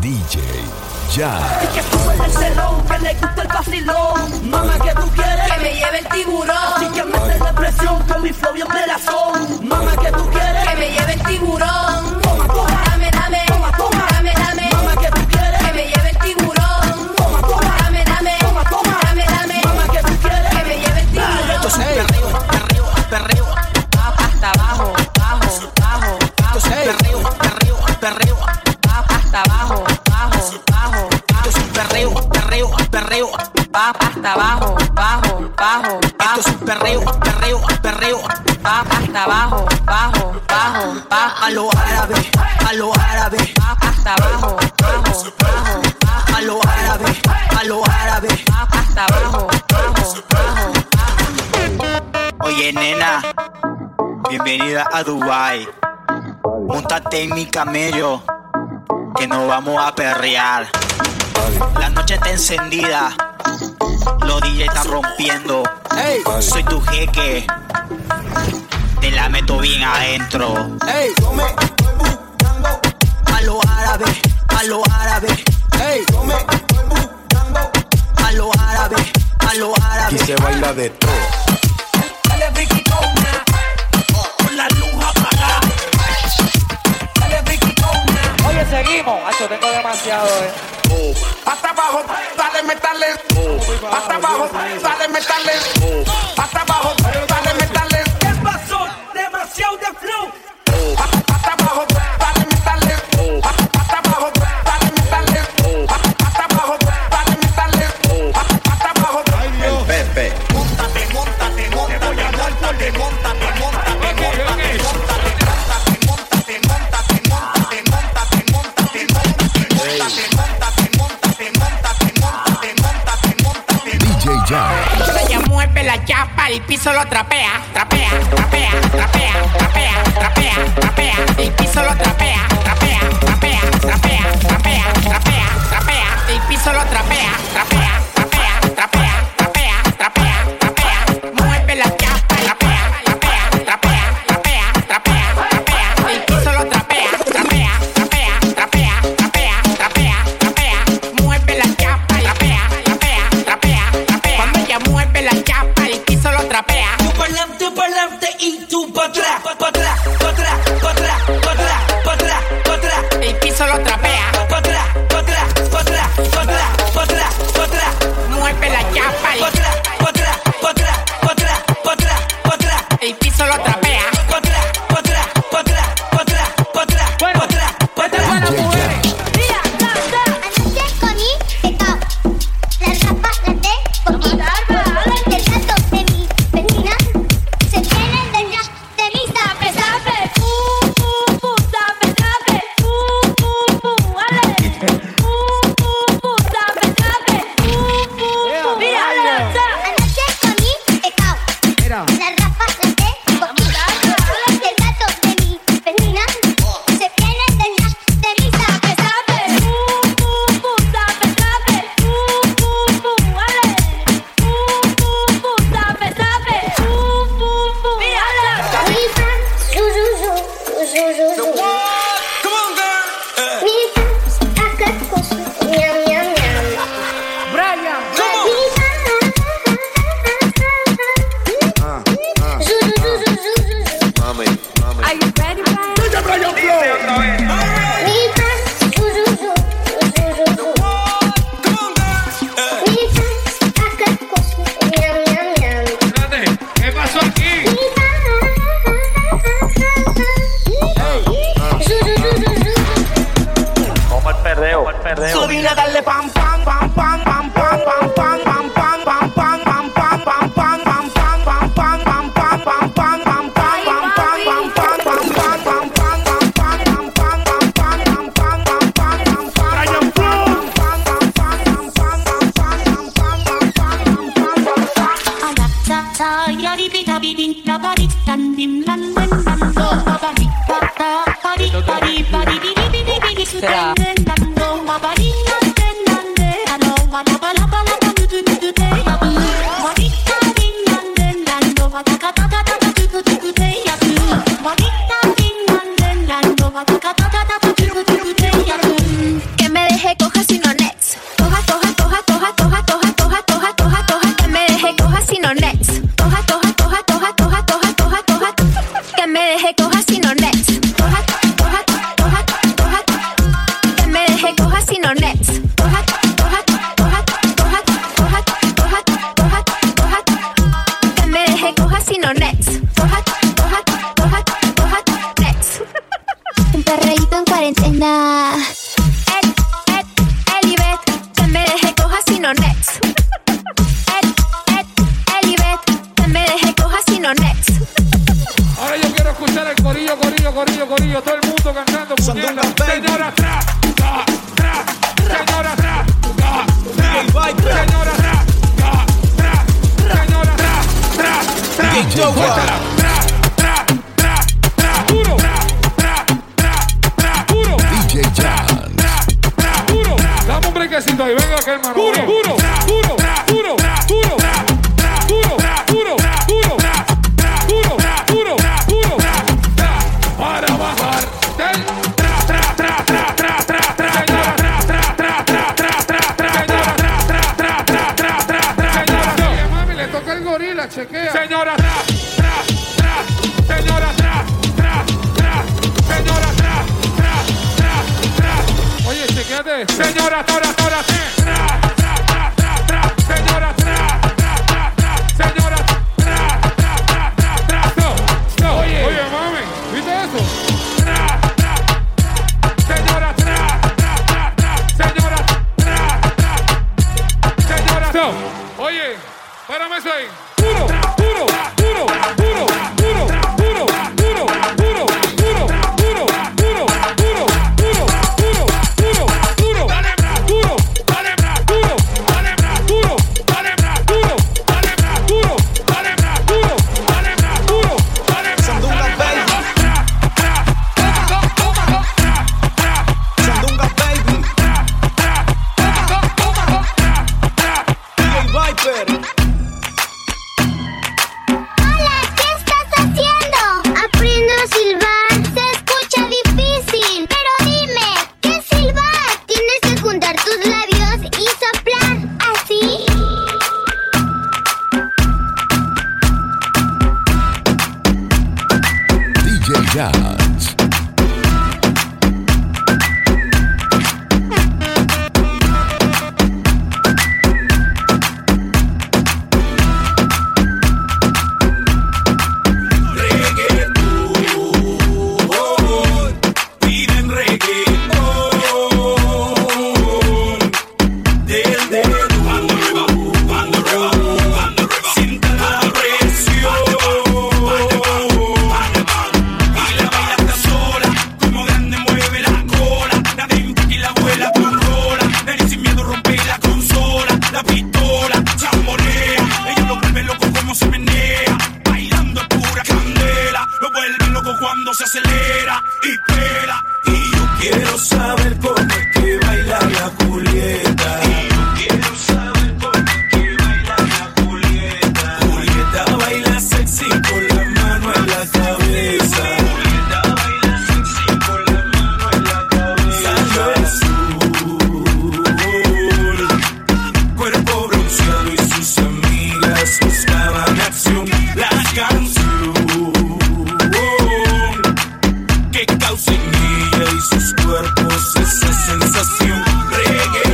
DJ Ya. Que sube el celón, que le gusta el vacilón. Mamá, que tú quieres? Que me lleve el tiburón. Así que mete la presión con mi flow bien son. Mamá, que tú quieres? Que me lleve el tiburón. Perreo, va hasta abajo, bajo, bajo, Esto es un perreo, perreo, perreo. va hasta abajo, bajo, bajo, bajo, A lo árabe, a lo árabe, hasta abajo, bajo, bajo, bajo, a lo árabe, a lo árabe. hasta abajo, bajo, bajo, Oye, nena, bienvenida a Dubai. Móntate en mi camello, que nos vamos a perrear. La noche está encendida, los DJ están rompiendo. Soy tu jeque, te la meto bien adentro. A lo árabe, a lo árabe. A lo árabe, a lo árabe. Aquí se baila de todo. Demasiado, eh. Hasta abajo, dale metales. Hasta abajo, dale metales. El piso lo trapea, trapea, trapea, trapea, trapea, trapea, trapea, el piso lo trapea, trapea, trapea, trapea, trapea, trapea, trapea, el piso lo trapea, trapea, trapea, trapea, trapea, trapea, trapea, mueve la chapa, trapea, trapea, trapea, trapea, trapea, trapea, el piso lo trapea, trapea, trapea, trapea, trapea, trapea, trapea, mueve la chapa, trapea, trapea, trapea, trapea, cuando ella mueve la chapa, Será. yo un brequecito ahí, venga hermano. señora atrás, tra, tra, señora tra, tra, señora tra, tra, tra. Oye, se quede, señora tora, tora, tra, tra, tra, tra, tra, señora cuando se acelera y pega. Y yo quiero saber cómo esa sensación reggae.